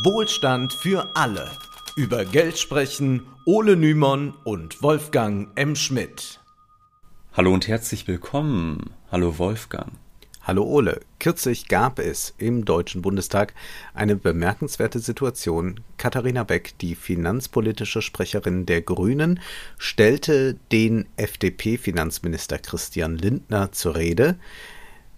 Wohlstand für alle. Über Geld sprechen Ole Nymon und Wolfgang M. Schmidt. Hallo und herzlich willkommen. Hallo Wolfgang. Hallo Ole. Kürzlich gab es im Deutschen Bundestag eine bemerkenswerte Situation. Katharina Beck, die finanzpolitische Sprecherin der Grünen, stellte den FDP-Finanzminister Christian Lindner zur Rede,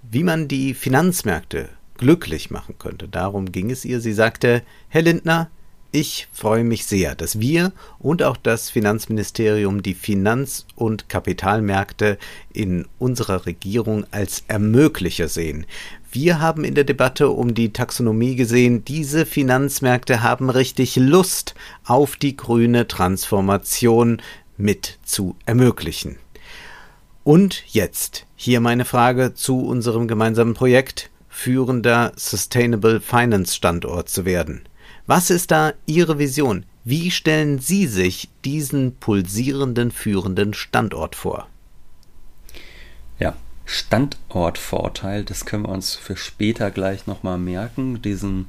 wie man die Finanzmärkte glücklich machen könnte. Darum ging es ihr. Sie sagte, Herr Lindner, ich freue mich sehr, dass wir und auch das Finanzministerium die Finanz- und Kapitalmärkte in unserer Regierung als Ermöglicher sehen. Wir haben in der Debatte um die Taxonomie gesehen, diese Finanzmärkte haben richtig Lust auf die grüne Transformation mit zu ermöglichen. Und jetzt hier meine Frage zu unserem gemeinsamen Projekt führender Sustainable Finance Standort zu werden. Was ist da Ihre Vision? Wie stellen Sie sich diesen pulsierenden führenden Standort vor? Ja, Standortvorteil, das können wir uns für später gleich nochmal merken, diesen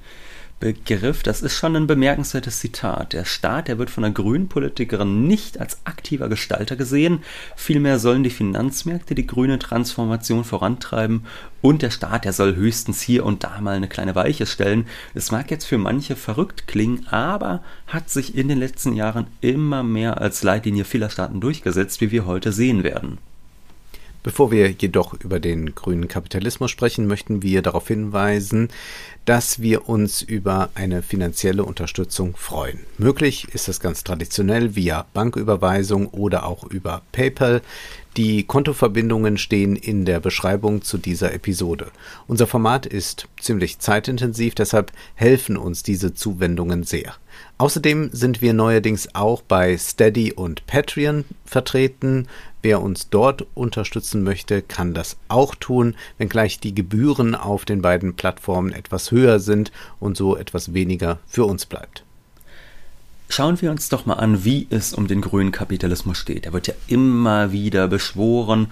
Begriff, das ist schon ein bemerkenswertes Zitat. Der Staat, der wird von der grünen Politikerin nicht als aktiver Gestalter gesehen, vielmehr sollen die Finanzmärkte die grüne Transformation vorantreiben und der Staat, der soll höchstens hier und da mal eine kleine Weiche stellen. Es mag jetzt für manche verrückt klingen, aber hat sich in den letzten Jahren immer mehr als Leitlinie vieler Staaten durchgesetzt, wie wir heute sehen werden. Bevor wir jedoch über den grünen Kapitalismus sprechen, möchten wir darauf hinweisen, dass wir uns über eine finanzielle Unterstützung freuen. Möglich ist das ganz traditionell via Banküberweisung oder auch über PayPal. Die Kontoverbindungen stehen in der Beschreibung zu dieser Episode. Unser Format ist ziemlich zeitintensiv, deshalb helfen uns diese Zuwendungen sehr. Außerdem sind wir neuerdings auch bei Steady und Patreon vertreten. Wer uns dort unterstützen möchte, kann das auch tun, wenngleich die Gebühren auf den beiden Plattformen etwas höher sind und so etwas weniger für uns bleibt. Schauen wir uns doch mal an, wie es um den grünen Kapitalismus steht. Er wird ja immer wieder beschworen,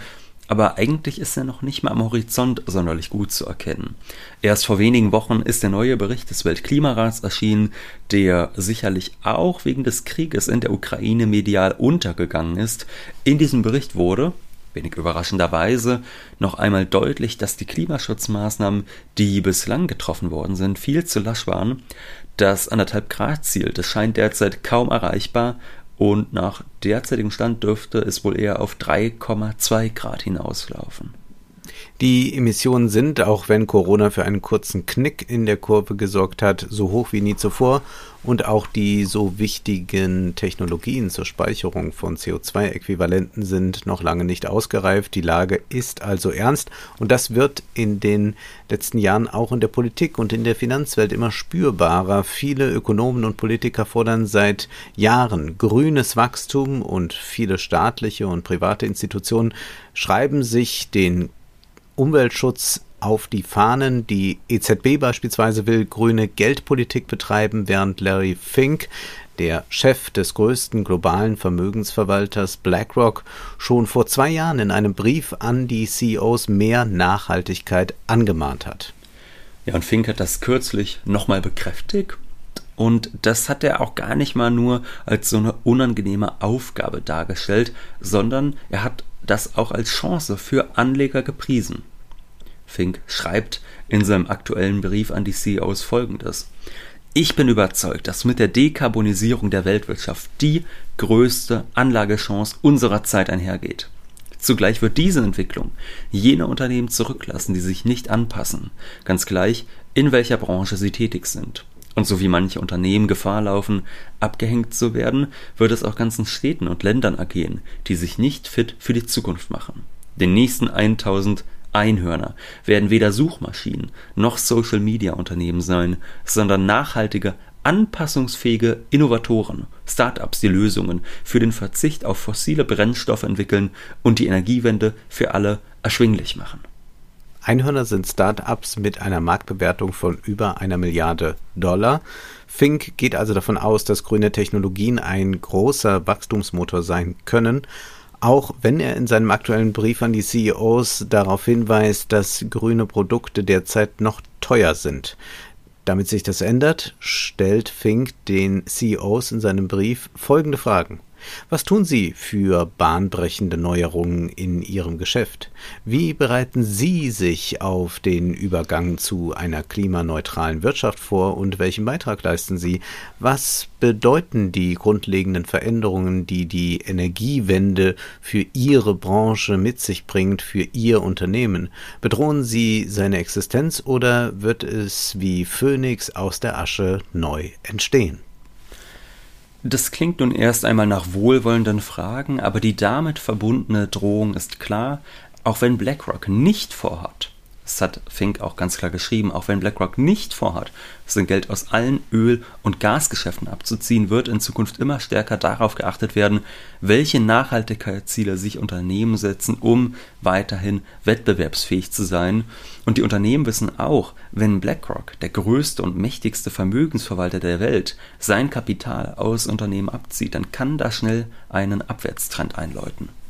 aber eigentlich ist er noch nicht mal am Horizont sonderlich gut zu erkennen. Erst vor wenigen Wochen ist der neue Bericht des Weltklimarats erschienen, der sicherlich auch wegen des Krieges in der Ukraine medial untergegangen ist. In diesem Bericht wurde, wenig überraschenderweise noch einmal deutlich, dass die Klimaschutzmaßnahmen, die bislang getroffen worden sind, viel zu lasch waren. Das anderthalb Grad Ziel, das scheint derzeit kaum erreichbar und nach derzeitigem Stand dürfte es wohl eher auf 3,2 Grad hinauslaufen. Die Emissionen sind, auch wenn Corona für einen kurzen Knick in der Kurve gesorgt hat, so hoch wie nie zuvor und auch die so wichtigen Technologien zur Speicherung von CO2-Äquivalenten sind noch lange nicht ausgereift. Die Lage ist also ernst und das wird in den letzten Jahren auch in der Politik und in der Finanzwelt immer spürbarer. Viele Ökonomen und Politiker fordern seit Jahren grünes Wachstum und viele staatliche und private Institutionen schreiben sich den Umweltschutz auf die Fahnen. Die EZB beispielsweise will grüne Geldpolitik betreiben, während Larry Fink, der Chef des größten globalen Vermögensverwalters BlackRock, schon vor zwei Jahren in einem Brief an die CEOs mehr Nachhaltigkeit angemahnt hat. Ja, und Fink hat das kürzlich nochmal bekräftigt. Und das hat er auch gar nicht mal nur als so eine unangenehme Aufgabe dargestellt, sondern er hat das auch als Chance für Anleger gepriesen. Fink schreibt in seinem aktuellen Brief an die CEOs folgendes. Ich bin überzeugt, dass mit der Dekarbonisierung der Weltwirtschaft die größte Anlagechance unserer Zeit einhergeht. Zugleich wird diese Entwicklung jene Unternehmen zurücklassen, die sich nicht anpassen, ganz gleich, in welcher Branche sie tätig sind. Und so wie manche Unternehmen Gefahr laufen, abgehängt zu werden, wird es auch ganzen Städten und Ländern ergehen, die sich nicht fit für die Zukunft machen. Den nächsten 1000 Einhörner werden weder Suchmaschinen noch Social-Media-Unternehmen sein, sondern nachhaltige, anpassungsfähige Innovatoren, Startups, die Lösungen für den Verzicht auf fossile Brennstoffe entwickeln und die Energiewende für alle erschwinglich machen. Einhörner sind Startups mit einer Marktbewertung von über einer Milliarde Dollar. Fink geht also davon aus, dass grüne Technologien ein großer Wachstumsmotor sein können auch wenn er in seinem aktuellen Brief an die CEOs darauf hinweist, dass grüne Produkte derzeit noch teuer sind. Damit sich das ändert, stellt Fink den CEOs in seinem Brief folgende Fragen. Was tun Sie für bahnbrechende Neuerungen in Ihrem Geschäft? Wie bereiten Sie sich auf den Übergang zu einer klimaneutralen Wirtschaft vor und welchen Beitrag leisten Sie? Was bedeuten die grundlegenden Veränderungen, die die Energiewende für Ihre Branche mit sich bringt, für Ihr Unternehmen? Bedrohen Sie seine Existenz oder wird es wie Phönix aus der Asche neu entstehen? Das klingt nun erst einmal nach wohlwollenden Fragen, aber die damit verbundene Drohung ist klar, auch wenn BlackRock nicht vorhat, das hat Fink auch ganz klar geschrieben, auch wenn BlackRock nicht vorhat, sein Geld aus allen Öl- und Gasgeschäften abzuziehen, wird in Zukunft immer stärker darauf geachtet werden, welche Nachhaltigkeitsziele sich Unternehmen setzen, um weiterhin wettbewerbsfähig zu sein. Und die Unternehmen wissen auch, wenn BlackRock, der größte und mächtigste Vermögensverwalter der Welt, sein Kapital aus Unternehmen abzieht, dann kann das schnell einen Abwärtstrend einläuten.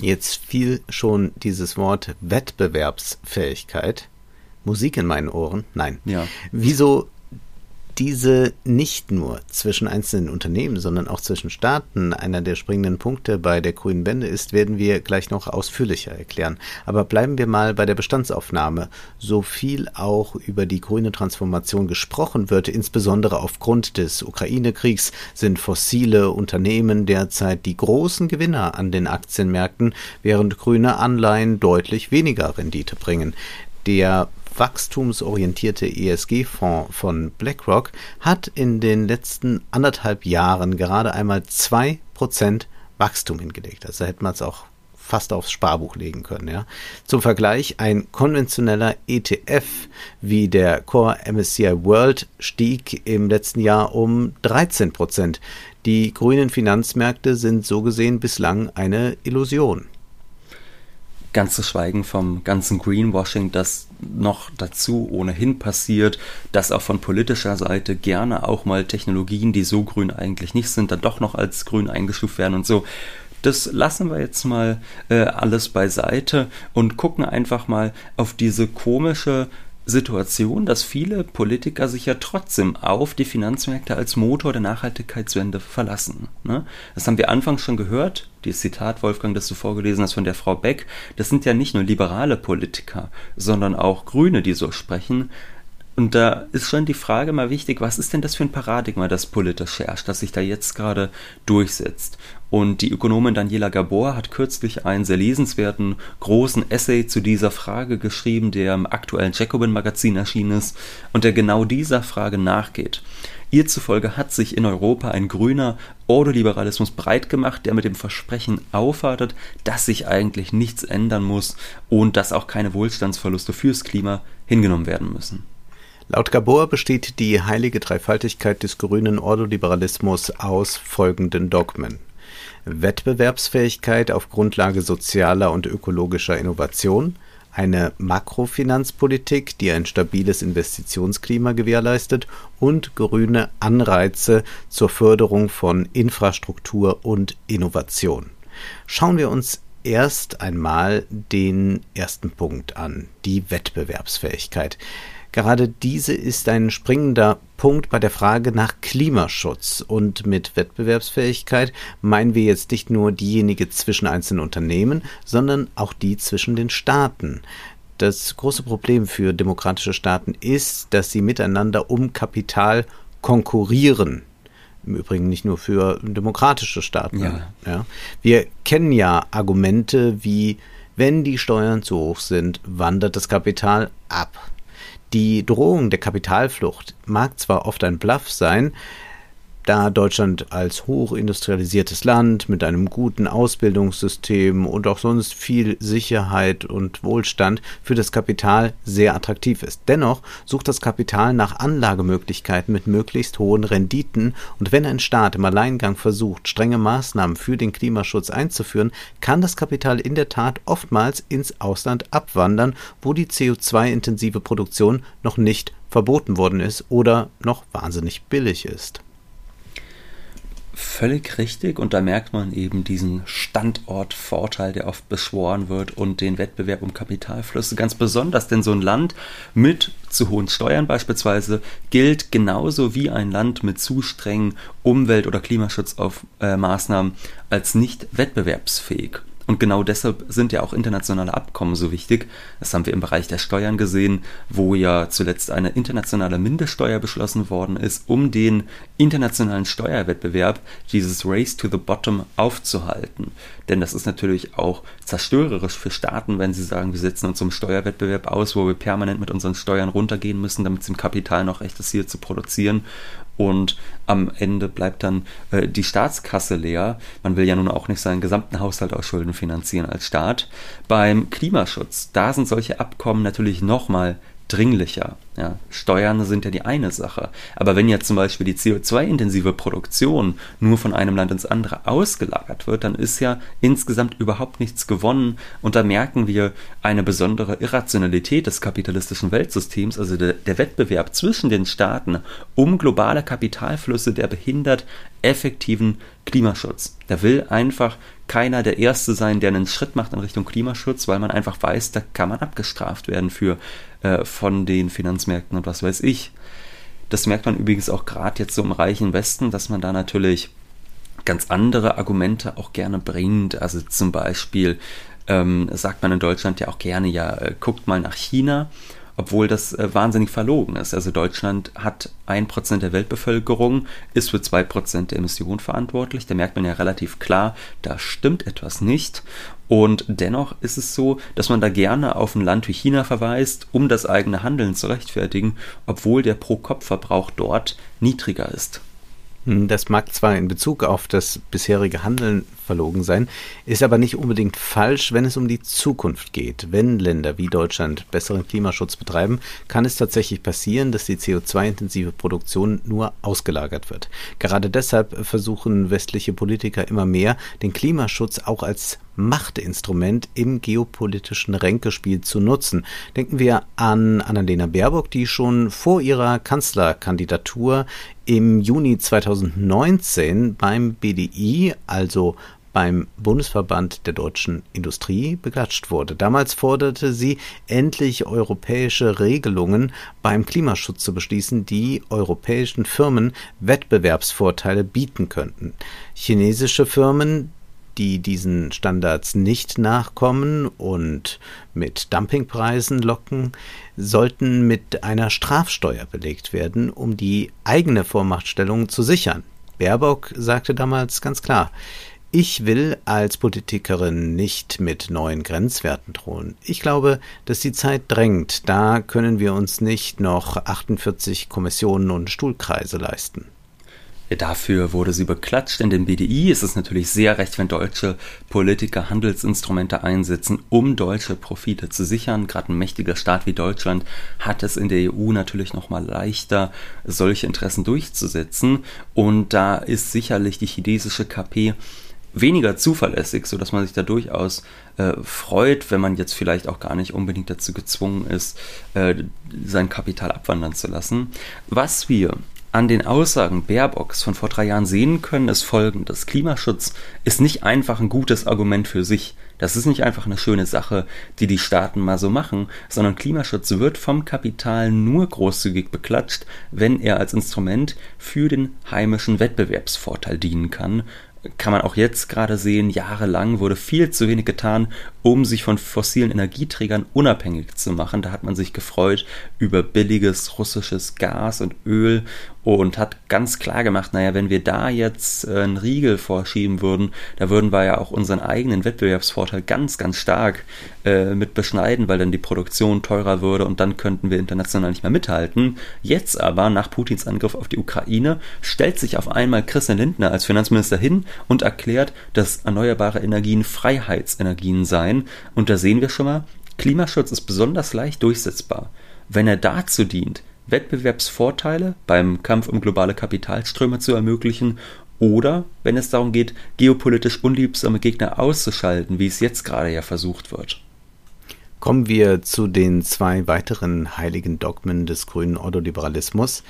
Jetzt fiel schon dieses Wort Wettbewerbsfähigkeit. Musik in meinen Ohren? Nein. Ja. Wieso diese nicht nur zwischen einzelnen Unternehmen, sondern auch zwischen Staaten einer der springenden Punkte bei der grünen Wende ist, werden wir gleich noch ausführlicher erklären. Aber bleiben wir mal bei der Bestandsaufnahme. So viel auch über die grüne Transformation gesprochen wird, insbesondere aufgrund des Ukraine-Kriegs, sind fossile Unternehmen derzeit die großen Gewinner an den Aktienmärkten, während grüne Anleihen deutlich weniger Rendite bringen. Der wachstumsorientierte ESG-Fonds von BlackRock hat in den letzten anderthalb Jahren gerade einmal zwei Prozent Wachstum hingelegt. Also hätte man es auch fast aufs Sparbuch legen können. Ja. Zum Vergleich, ein konventioneller ETF wie der Core MSCI World stieg im letzten Jahr um 13 Prozent. Die grünen Finanzmärkte sind so gesehen bislang eine Illusion. Ganz zu schweigen vom ganzen Greenwashing, das noch dazu ohnehin passiert, dass auch von politischer Seite gerne auch mal Technologien, die so grün eigentlich nicht sind, dann doch noch als grün eingestuft werden und so. Das lassen wir jetzt mal äh, alles beiseite und gucken einfach mal auf diese komische Situation, dass viele Politiker sich ja trotzdem auf die Finanzmärkte als Motor der Nachhaltigkeitswende verlassen. Ne? Das haben wir anfangs schon gehört, dieses Zitat, Wolfgang, das du vorgelesen hast von der Frau Beck, das sind ja nicht nur liberale Politiker, sondern auch Grüne, die so sprechen. Und da ist schon die Frage mal wichtig, was ist denn das für ein Paradigma, das politisch herrscht, das sich da jetzt gerade durchsetzt? Und die Ökonomin Daniela Gabor hat kürzlich einen sehr lesenswerten großen Essay zu dieser Frage geschrieben, der im aktuellen Jacobin Magazin erschienen ist und der genau dieser Frage nachgeht. Ihr zufolge hat sich in Europa ein grüner Ordoliberalismus breit gemacht, der mit dem Versprechen aufwartet, dass sich eigentlich nichts ändern muss und dass auch keine Wohlstandsverluste fürs Klima hingenommen werden müssen. Laut Gabor besteht die heilige Dreifaltigkeit des grünen Ordoliberalismus aus folgenden Dogmen. Wettbewerbsfähigkeit auf Grundlage sozialer und ökologischer Innovation, eine Makrofinanzpolitik, die ein stabiles Investitionsklima gewährleistet und grüne Anreize zur Förderung von Infrastruktur und Innovation. Schauen wir uns erst einmal den ersten Punkt an, die Wettbewerbsfähigkeit. Gerade diese ist ein springender Punkt bei der Frage nach Klimaschutz. Und mit Wettbewerbsfähigkeit meinen wir jetzt nicht nur diejenige zwischen einzelnen Unternehmen, sondern auch die zwischen den Staaten. Das große Problem für demokratische Staaten ist, dass sie miteinander um Kapital konkurrieren. Im Übrigen nicht nur für demokratische Staaten. Ja. Ja. Wir kennen ja Argumente wie, wenn die Steuern zu hoch sind, wandert das Kapital ab. Die Drohung der Kapitalflucht mag zwar oft ein Bluff sein, da Deutschland als hochindustrialisiertes Land mit einem guten Ausbildungssystem und auch sonst viel Sicherheit und Wohlstand für das Kapital sehr attraktiv ist. Dennoch sucht das Kapital nach Anlagemöglichkeiten mit möglichst hohen Renditen und wenn ein Staat im Alleingang versucht, strenge Maßnahmen für den Klimaschutz einzuführen, kann das Kapital in der Tat oftmals ins Ausland abwandern, wo die CO2-intensive Produktion noch nicht verboten worden ist oder noch wahnsinnig billig ist. Völlig richtig und da merkt man eben diesen Standortvorteil, der oft beschworen wird und den Wettbewerb um Kapitalflüsse ganz besonders, denn so ein Land mit zu hohen Steuern beispielsweise gilt genauso wie ein Land mit zu strengen Umwelt- oder Klimaschutzmaßnahmen als nicht wettbewerbsfähig. Und genau deshalb sind ja auch internationale Abkommen so wichtig. Das haben wir im Bereich der Steuern gesehen, wo ja zuletzt eine internationale Mindeststeuer beschlossen worden ist, um den internationalen Steuerwettbewerb, dieses Race to the Bottom, aufzuhalten. Denn das ist natürlich auch zerstörerisch für Staaten, wenn sie sagen, wir setzen uns zum Steuerwettbewerb aus, wo wir permanent mit unseren Steuern runtergehen müssen, damit es im Kapital noch recht ist, hier zu produzieren und am Ende bleibt dann äh, die Staatskasse leer. Man will ja nun auch nicht seinen gesamten Haushalt aus Schulden finanzieren als Staat. Beim Klimaschutz, da sind solche Abkommen natürlich nochmal dringlicher. Ja, Steuern sind ja die eine Sache. Aber wenn jetzt zum Beispiel die CO2-intensive Produktion nur von einem Land ins andere ausgelagert wird, dann ist ja insgesamt überhaupt nichts gewonnen. Und da merken wir eine besondere Irrationalität des kapitalistischen Weltsystems, also der, der Wettbewerb zwischen den Staaten um globale Kapitalflüsse, der behindert effektiven Klimaschutz. Da will einfach keiner der Erste sein, der einen Schritt macht in Richtung Klimaschutz, weil man einfach weiß, da kann man abgestraft werden für äh, von den Finanzmärkten und was weiß ich. Das merkt man übrigens auch gerade jetzt so im reichen Westen, dass man da natürlich ganz andere Argumente auch gerne bringt. Also zum Beispiel ähm, sagt man in Deutschland ja auch gerne, ja, äh, guckt mal nach China obwohl das äh, wahnsinnig verlogen ist. Also Deutschland hat ein Prozent der Weltbevölkerung, ist für zwei Prozent der Emissionen verantwortlich. Da merkt man ja relativ klar, da stimmt etwas nicht. Und dennoch ist es so, dass man da gerne auf ein Land wie China verweist, um das eigene Handeln zu rechtfertigen, obwohl der Pro-Kopf-Verbrauch dort niedriger ist. Hm, das mag zwar in Bezug auf das bisherige Handeln verlogen sein, ist aber nicht unbedingt falsch, wenn es um die Zukunft geht. Wenn Länder wie Deutschland besseren Klimaschutz betreiben, kann es tatsächlich passieren, dass die CO2-intensive Produktion nur ausgelagert wird. Gerade deshalb versuchen westliche Politiker immer mehr, den Klimaschutz auch als Machtinstrument im geopolitischen Ränkespiel zu nutzen. Denken wir an Annalena Baerbock, die schon vor ihrer Kanzlerkandidatur im Juni 2019 beim BDI, also beim Bundesverband der deutschen Industrie beklatscht wurde. Damals forderte sie, endlich europäische Regelungen beim Klimaschutz zu beschließen, die europäischen Firmen Wettbewerbsvorteile bieten könnten. Chinesische Firmen, die diesen Standards nicht nachkommen und mit Dumpingpreisen locken, sollten mit einer Strafsteuer belegt werden, um die eigene Vormachtstellung zu sichern. Baerbock sagte damals ganz klar, ich will als Politikerin nicht mit neuen Grenzwerten drohen. Ich glaube, dass die Zeit drängt. Da können wir uns nicht noch 48 Kommissionen und Stuhlkreise leisten. Dafür wurde sie beklatscht. In dem BDI ist es natürlich sehr recht, wenn deutsche Politiker Handelsinstrumente einsetzen, um deutsche Profite zu sichern. Gerade ein mächtiger Staat wie Deutschland hat es in der EU natürlich noch mal leichter, solche Interessen durchzusetzen. Und da ist sicherlich die chinesische KP weniger zuverlässig, sodass man sich da durchaus äh, freut, wenn man jetzt vielleicht auch gar nicht unbedingt dazu gezwungen ist, äh, sein Kapital abwandern zu lassen. Was wir an den Aussagen Baerbocks von vor drei Jahren sehen können, ist folgendes. Klimaschutz ist nicht einfach ein gutes Argument für sich. Das ist nicht einfach eine schöne Sache, die die Staaten mal so machen, sondern Klimaschutz wird vom Kapital nur großzügig beklatscht, wenn er als Instrument für den heimischen Wettbewerbsvorteil dienen kann kann man auch jetzt gerade sehen, jahrelang wurde viel zu wenig getan, um sich von fossilen Energieträgern unabhängig zu machen. Da hat man sich gefreut über billiges russisches Gas und Öl und hat ganz klar gemacht, naja, wenn wir da jetzt äh, einen Riegel vorschieben würden, da würden wir ja auch unseren eigenen Wettbewerbsvorteil ganz, ganz stark äh, mit beschneiden, weil dann die Produktion teurer würde und dann könnten wir international nicht mehr mithalten. Jetzt aber, nach Putins Angriff auf die Ukraine, stellt sich auf einmal Christian Lindner als Finanzminister hin und erklärt, dass erneuerbare Energien Freiheitsenergien seien. Und da sehen wir schon mal, Klimaschutz ist besonders leicht durchsetzbar. Wenn er dazu dient, Wettbewerbsvorteile beim Kampf um globale Kapitalströme zu ermöglichen oder wenn es darum geht, geopolitisch unliebsame Gegner auszuschalten, wie es jetzt gerade ja versucht wird. Kommen wir zu den zwei weiteren heiligen Dogmen des grünen Ordoliberalismus.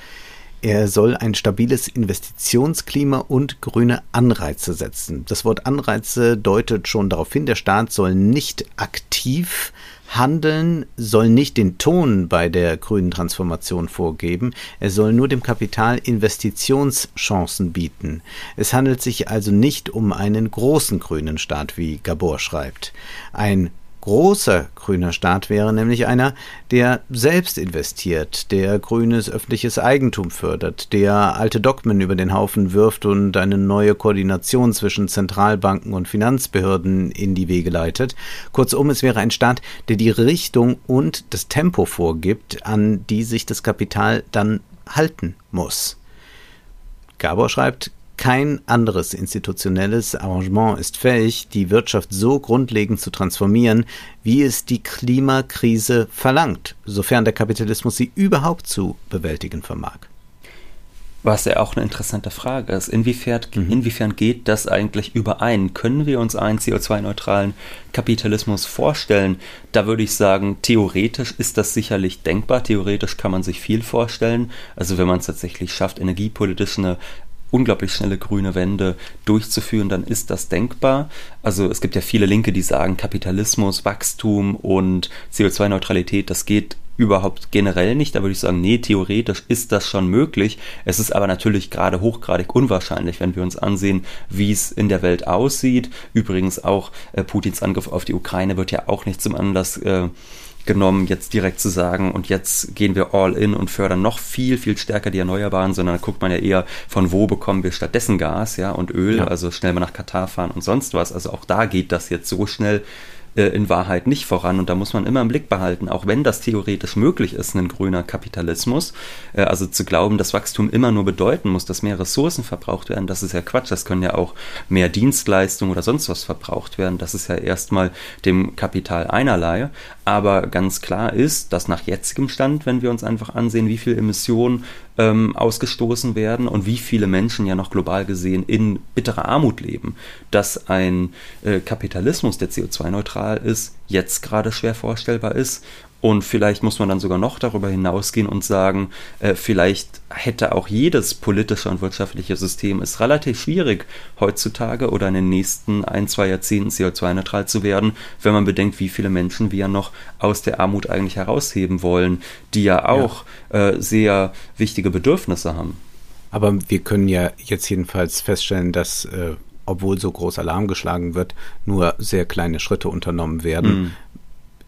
Er soll ein stabiles Investitionsklima und grüne Anreize setzen. Das Wort Anreize deutet schon darauf hin, der Staat soll nicht aktiv handeln, soll nicht den Ton bei der grünen Transformation vorgeben, er soll nur dem Kapital Investitionschancen bieten. Es handelt sich also nicht um einen großen grünen Staat, wie Gabor schreibt. Ein großer grüner Staat wäre nämlich einer, der selbst investiert, der grünes öffentliches Eigentum fördert, der alte Dogmen über den Haufen wirft und eine neue Koordination zwischen Zentralbanken und Finanzbehörden in die Wege leitet. Kurzum, es wäre ein Staat, der die Richtung und das Tempo vorgibt, an die sich das Kapital dann halten muss. Gabor schreibt, kein anderes institutionelles Arrangement ist fähig, die Wirtschaft so grundlegend zu transformieren, wie es die Klimakrise verlangt, sofern der Kapitalismus sie überhaupt zu bewältigen vermag. Was ja auch eine interessante Frage ist. Inwiefern, mhm. inwiefern geht das eigentlich überein? Können wir uns einen CO2-neutralen Kapitalismus vorstellen? Da würde ich sagen, theoretisch ist das sicherlich denkbar. Theoretisch kann man sich viel vorstellen. Also wenn man es tatsächlich schafft, energiepolitisch eine unglaublich schnelle grüne Wende durchzuführen, dann ist das denkbar. Also es gibt ja viele Linke, die sagen, Kapitalismus, Wachstum und CO2-Neutralität, das geht überhaupt generell nicht. Da würde ich sagen, nee, theoretisch ist das schon möglich. Es ist aber natürlich gerade hochgradig unwahrscheinlich, wenn wir uns ansehen, wie es in der Welt aussieht. Übrigens auch äh, Putins Angriff auf die Ukraine wird ja auch nicht zum Anlass äh, genommen, jetzt direkt zu sagen, und jetzt gehen wir all in und fördern noch viel, viel stärker die Erneuerbaren, sondern da guckt man ja eher, von wo bekommen wir stattdessen Gas, ja, und Öl, ja. also schnell mal nach Katar fahren und sonst was. Also auch da geht das jetzt so schnell äh, in Wahrheit nicht voran. Und da muss man immer im Blick behalten, auch wenn das theoretisch möglich ist, ein grüner Kapitalismus, äh, also zu glauben, dass Wachstum immer nur bedeuten muss, dass mehr Ressourcen verbraucht werden, das ist ja Quatsch. Das können ja auch mehr Dienstleistungen oder sonst was verbraucht werden. Das ist ja erstmal dem Kapital einerlei. Aber ganz klar ist, dass nach jetzigem Stand, wenn wir uns einfach ansehen, wie viel Emissionen ähm, ausgestoßen werden und wie viele Menschen ja noch global gesehen in bitterer Armut leben, dass ein äh, Kapitalismus, der CO2-neutral ist, jetzt gerade schwer vorstellbar ist und vielleicht muss man dann sogar noch darüber hinausgehen und sagen, äh, vielleicht hätte auch jedes politische und wirtschaftliche System es relativ schwierig, heutzutage oder in den nächsten ein, zwei Jahrzehnten CO2-neutral zu werden, wenn man bedenkt, wie viele Menschen wir noch aus der Armut eigentlich herausheben wollen, die ja auch ja. Äh, sehr wichtige Bedürfnisse haben. Aber wir können ja jetzt jedenfalls feststellen, dass äh, obwohl so groß Alarm geschlagen wird, nur sehr kleine Schritte unternommen werden. Mhm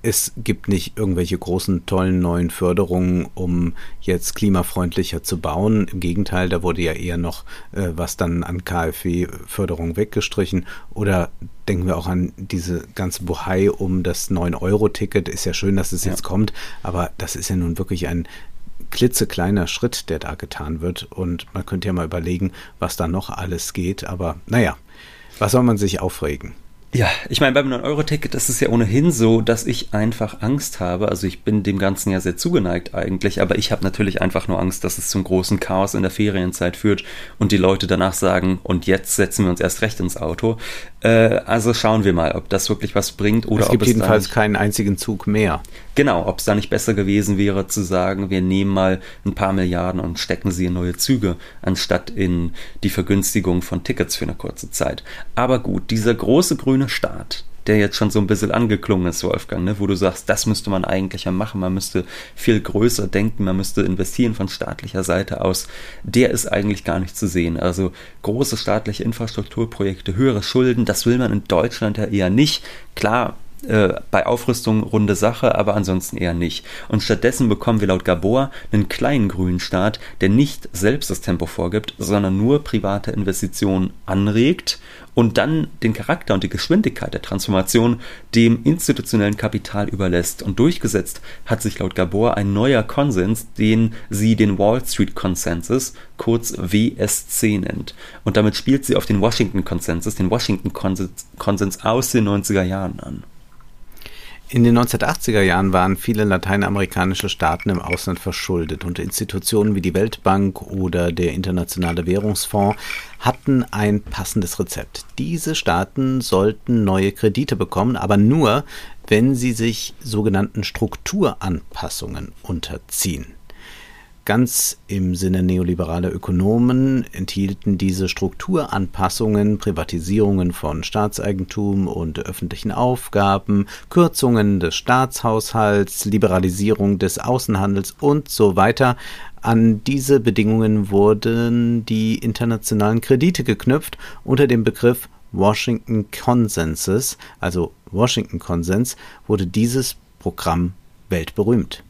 es gibt nicht irgendwelche großen, tollen neuen Förderungen, um jetzt klimafreundlicher zu bauen. Im Gegenteil, da wurde ja eher noch äh, was dann an KfW-Förderung weggestrichen. Oder denken wir auch an diese ganze Buhai um das 9-Euro-Ticket. Ist ja schön, dass es ja. jetzt kommt, aber das ist ja nun wirklich ein klitzekleiner Schritt, der da getan wird. Und man könnte ja mal überlegen, was da noch alles geht. Aber naja, was soll man sich aufregen? Ja, ich meine, beim 9-Euro-Ticket ist es ja ohnehin so, dass ich einfach Angst habe. Also ich bin dem Ganzen ja sehr zugeneigt eigentlich, aber ich habe natürlich einfach nur Angst, dass es zum großen Chaos in der Ferienzeit führt und die Leute danach sagen, und jetzt setzen wir uns erst recht ins Auto. Äh, also schauen wir mal, ob das wirklich was bringt oder es gibt ob es jedenfalls keinen einzigen Zug mehr. Genau, ob es da nicht besser gewesen wäre zu sagen, wir nehmen mal ein paar Milliarden und stecken sie in neue Züge, anstatt in die Vergünstigung von Tickets für eine kurze Zeit. Aber gut, dieser große grüne Staat, der jetzt schon so ein bisschen angeklungen ist, Wolfgang, ne? wo du sagst, das müsste man eigentlich ja machen, man müsste viel größer denken, man müsste investieren von staatlicher Seite aus, der ist eigentlich gar nicht zu sehen. Also große staatliche Infrastrukturprojekte, höhere Schulden, das will man in Deutschland ja eher nicht. Klar, äh, bei Aufrüstung runde Sache, aber ansonsten eher nicht. Und stattdessen bekommen wir laut Gabor einen kleinen grünen Staat, der nicht selbst das Tempo vorgibt, sondern nur private Investitionen anregt und dann den Charakter und die Geschwindigkeit der Transformation dem institutionellen Kapital überlässt. Und durchgesetzt hat sich laut Gabor ein neuer Konsens, den sie den Wall Street Consensus, kurz WSC nennt. Und damit spielt sie auf den Washington Consensus, den Washington Konsens aus den 90er Jahren an. In den 1980er Jahren waren viele lateinamerikanische Staaten im Ausland verschuldet und Institutionen wie die Weltbank oder der Internationale Währungsfonds hatten ein passendes Rezept. Diese Staaten sollten neue Kredite bekommen, aber nur, wenn sie sich sogenannten Strukturanpassungen unterziehen. Ganz im Sinne neoliberaler Ökonomen enthielten diese Strukturanpassungen Privatisierungen von Staatseigentum und öffentlichen Aufgaben, Kürzungen des Staatshaushalts, Liberalisierung des Außenhandels und so weiter. An diese Bedingungen wurden die internationalen Kredite geknüpft unter dem Begriff Washington Consensus, also Washington Konsens, wurde dieses Programm weltberühmt.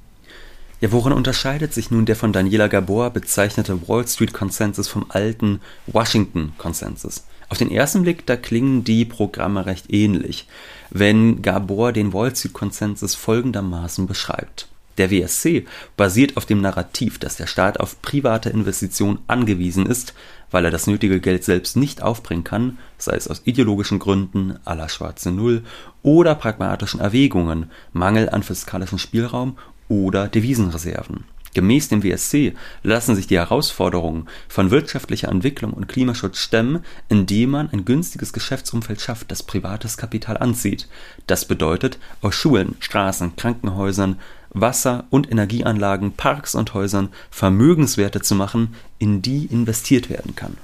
Ja, worin unterscheidet sich nun der von Daniela Gabor bezeichnete Wall Street Konsensus vom alten Washington Konsensus? Auf den ersten Blick, da klingen die Programme recht ähnlich, wenn Gabor den Wall Street Konsensus folgendermaßen beschreibt. Der WSC basiert auf dem Narrativ, dass der Staat auf private Investitionen angewiesen ist, weil er das nötige Geld selbst nicht aufbringen kann, sei es aus ideologischen Gründen aller schwarze Null oder pragmatischen Erwägungen, Mangel an fiskalischem Spielraum oder Devisenreserven. Gemäß dem WSC lassen sich die Herausforderungen von wirtschaftlicher Entwicklung und Klimaschutz stemmen, indem man ein günstiges Geschäftsumfeld schafft, das privates Kapital anzieht. Das bedeutet, aus Schulen, Straßen, Krankenhäusern, Wasser- und Energieanlagen, Parks und Häusern Vermögenswerte zu machen, in die investiert werden kann.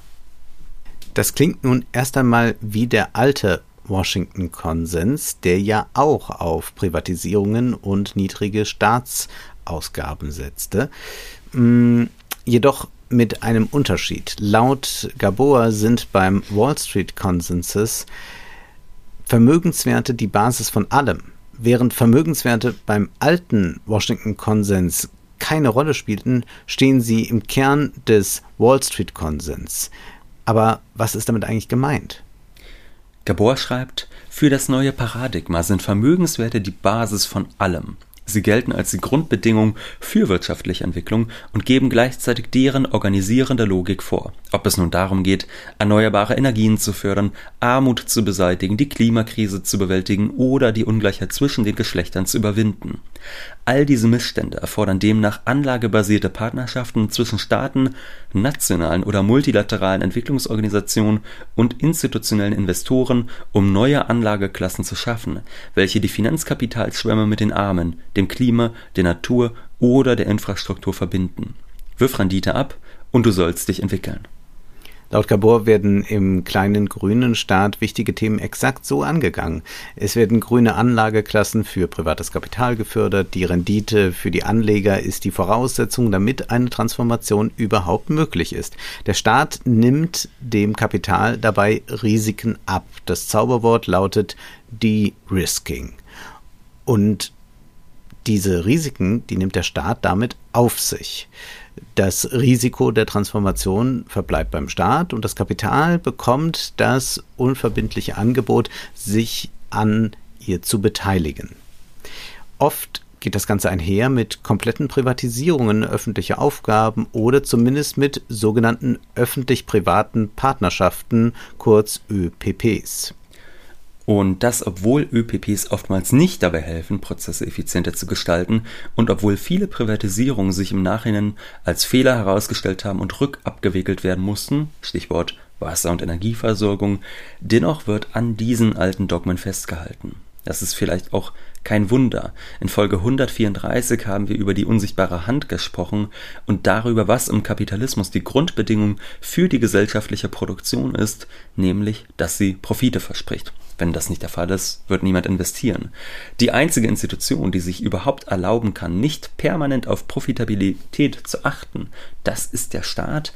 Das klingt nun erst einmal wie der alte Washington-Konsens, der ja auch auf Privatisierungen und niedrige Staatsausgaben setzte. Mm, jedoch mit einem Unterschied. Laut Gabor sind beim Wall Street Consensus Vermögenswerte die Basis von allem, während Vermögenswerte beim alten Washington Konsens keine Rolle spielten, stehen sie im Kern des Wall Street Konsens. Aber was ist damit eigentlich gemeint? Gabor schreibt, für das neue Paradigma sind Vermögenswerte die Basis von allem. Sie gelten als die Grundbedingung für wirtschaftliche Entwicklung und geben gleichzeitig deren organisierende Logik vor. Ob es nun darum geht, erneuerbare Energien zu fördern, Armut zu beseitigen, die Klimakrise zu bewältigen oder die Ungleichheit zwischen den Geschlechtern zu überwinden. All diese Missstände erfordern demnach anlagebasierte Partnerschaften zwischen Staaten, nationalen oder multilateralen Entwicklungsorganisationen und institutionellen Investoren, um neue Anlageklassen zu schaffen, welche die Finanzkapitalschwemme mit den Armen, dem Klima, der Natur oder der Infrastruktur verbinden. Wirf Rendite ab und du sollst dich entwickeln. Laut Gabor werden im kleinen grünen Staat wichtige Themen exakt so angegangen. Es werden grüne Anlageklassen für privates Kapital gefördert, die Rendite für die Anleger ist die Voraussetzung, damit eine Transformation überhaupt möglich ist. Der Staat nimmt dem Kapital dabei Risiken ab. Das Zauberwort lautet De-Risking. Und diese Risiken, die nimmt der Staat damit auf sich. Das Risiko der Transformation verbleibt beim Staat und das Kapital bekommt das unverbindliche Angebot, sich an ihr zu beteiligen. Oft geht das Ganze einher mit kompletten Privatisierungen öffentlicher Aufgaben oder zumindest mit sogenannten öffentlich-privaten Partnerschaften, kurz ÖPPs. Und das, obwohl ÖPPs oftmals nicht dabei helfen, Prozesse effizienter zu gestalten und obwohl viele Privatisierungen sich im Nachhinein als Fehler herausgestellt haben und rückabgewickelt werden mussten, Stichwort Wasser- und Energieversorgung, dennoch wird an diesen alten Dogmen festgehalten. Das ist vielleicht auch kein Wunder. In Folge 134 haben wir über die unsichtbare Hand gesprochen und darüber, was im Kapitalismus die Grundbedingung für die gesellschaftliche Produktion ist, nämlich, dass sie Profite verspricht. Wenn das nicht der Fall ist, wird niemand investieren. Die einzige Institution, die sich überhaupt erlauben kann, nicht permanent auf Profitabilität zu achten, das ist der Staat,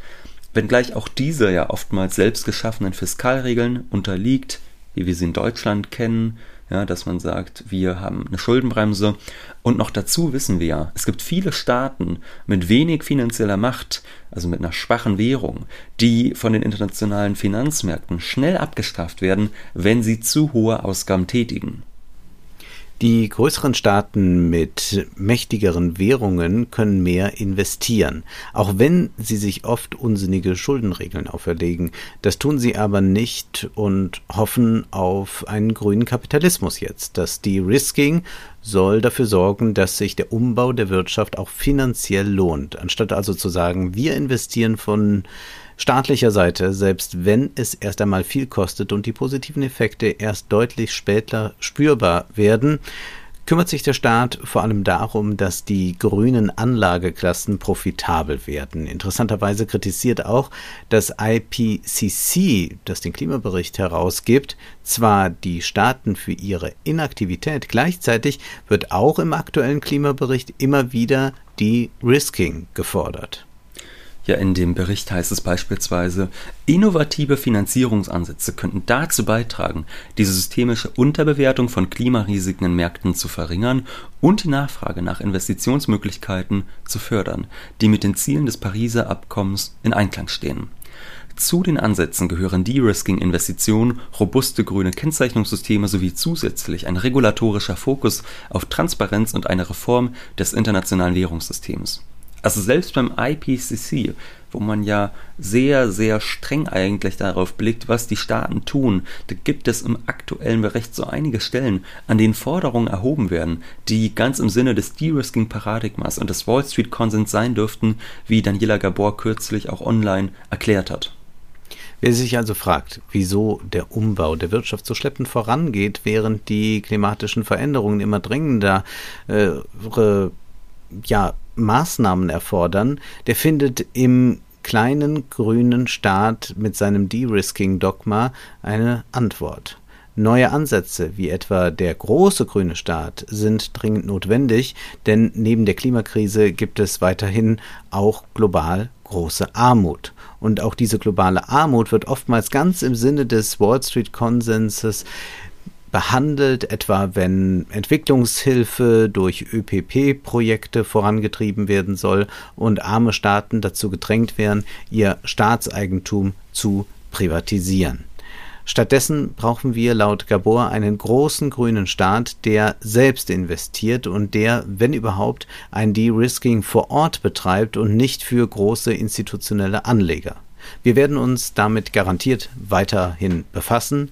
wenngleich auch dieser ja oftmals selbst geschaffenen Fiskalregeln unterliegt, wie wir sie in Deutschland kennen, ja, dass man sagt, wir haben eine Schuldenbremse. Und noch dazu wissen wir ja, es gibt viele Staaten mit wenig finanzieller Macht, also mit einer schwachen Währung, die von den internationalen Finanzmärkten schnell abgestraft werden, wenn sie zu hohe Ausgaben tätigen. Die größeren Staaten mit mächtigeren Währungen können mehr investieren, auch wenn sie sich oft unsinnige Schuldenregeln auferlegen. Das tun sie aber nicht und hoffen auf einen grünen Kapitalismus jetzt. Das De-Risking soll dafür sorgen, dass sich der Umbau der Wirtschaft auch finanziell lohnt, anstatt also zu sagen, wir investieren von staatlicher Seite, selbst wenn es erst einmal viel kostet und die positiven Effekte erst deutlich später spürbar werden, kümmert sich der Staat vor allem darum, dass die grünen Anlageklassen profitabel werden. Interessanterweise kritisiert auch das IPCC, das den Klimabericht herausgibt, zwar die Staaten für ihre Inaktivität, gleichzeitig wird auch im aktuellen Klimabericht immer wieder die Risking gefordert. Ja, in dem Bericht heißt es beispielsweise, innovative Finanzierungsansätze könnten dazu beitragen, die systemische Unterbewertung von Klimarisiken in Märkten zu verringern und die Nachfrage nach Investitionsmöglichkeiten zu fördern, die mit den Zielen des Pariser Abkommens in Einklang stehen. Zu den Ansätzen gehören De-Risking-Investitionen, robuste grüne Kennzeichnungssysteme sowie zusätzlich ein regulatorischer Fokus auf Transparenz und eine Reform des internationalen Währungssystems also selbst beim IPCC, wo man ja sehr, sehr streng eigentlich darauf blickt, was die Staaten tun, da gibt es im aktuellen Bericht so einige Stellen, an denen Forderungen erhoben werden, die ganz im Sinne des De-Risking-Paradigmas und des Wall Street Konsens sein dürften, wie Daniela Gabor kürzlich auch online erklärt hat. Wer sich also fragt, wieso der Umbau der Wirtschaft so schleppend vorangeht, während die klimatischen Veränderungen immer drängender äh, ja, Maßnahmen erfordern, der findet im kleinen grünen Staat mit seinem De-Risking-Dogma eine Antwort. Neue Ansätze, wie etwa der große grüne Staat, sind dringend notwendig, denn neben der Klimakrise gibt es weiterhin auch global große Armut. Und auch diese globale Armut wird oftmals ganz im Sinne des Wall Street Konsenses behandelt, etwa wenn Entwicklungshilfe durch ÖPP-Projekte vorangetrieben werden soll und arme Staaten dazu gedrängt werden, ihr Staatseigentum zu privatisieren. Stattdessen brauchen wir laut Gabor einen großen grünen Staat, der selbst investiert und der, wenn überhaupt, ein De-Risking vor Ort betreibt und nicht für große institutionelle Anleger. Wir werden uns damit garantiert weiterhin befassen.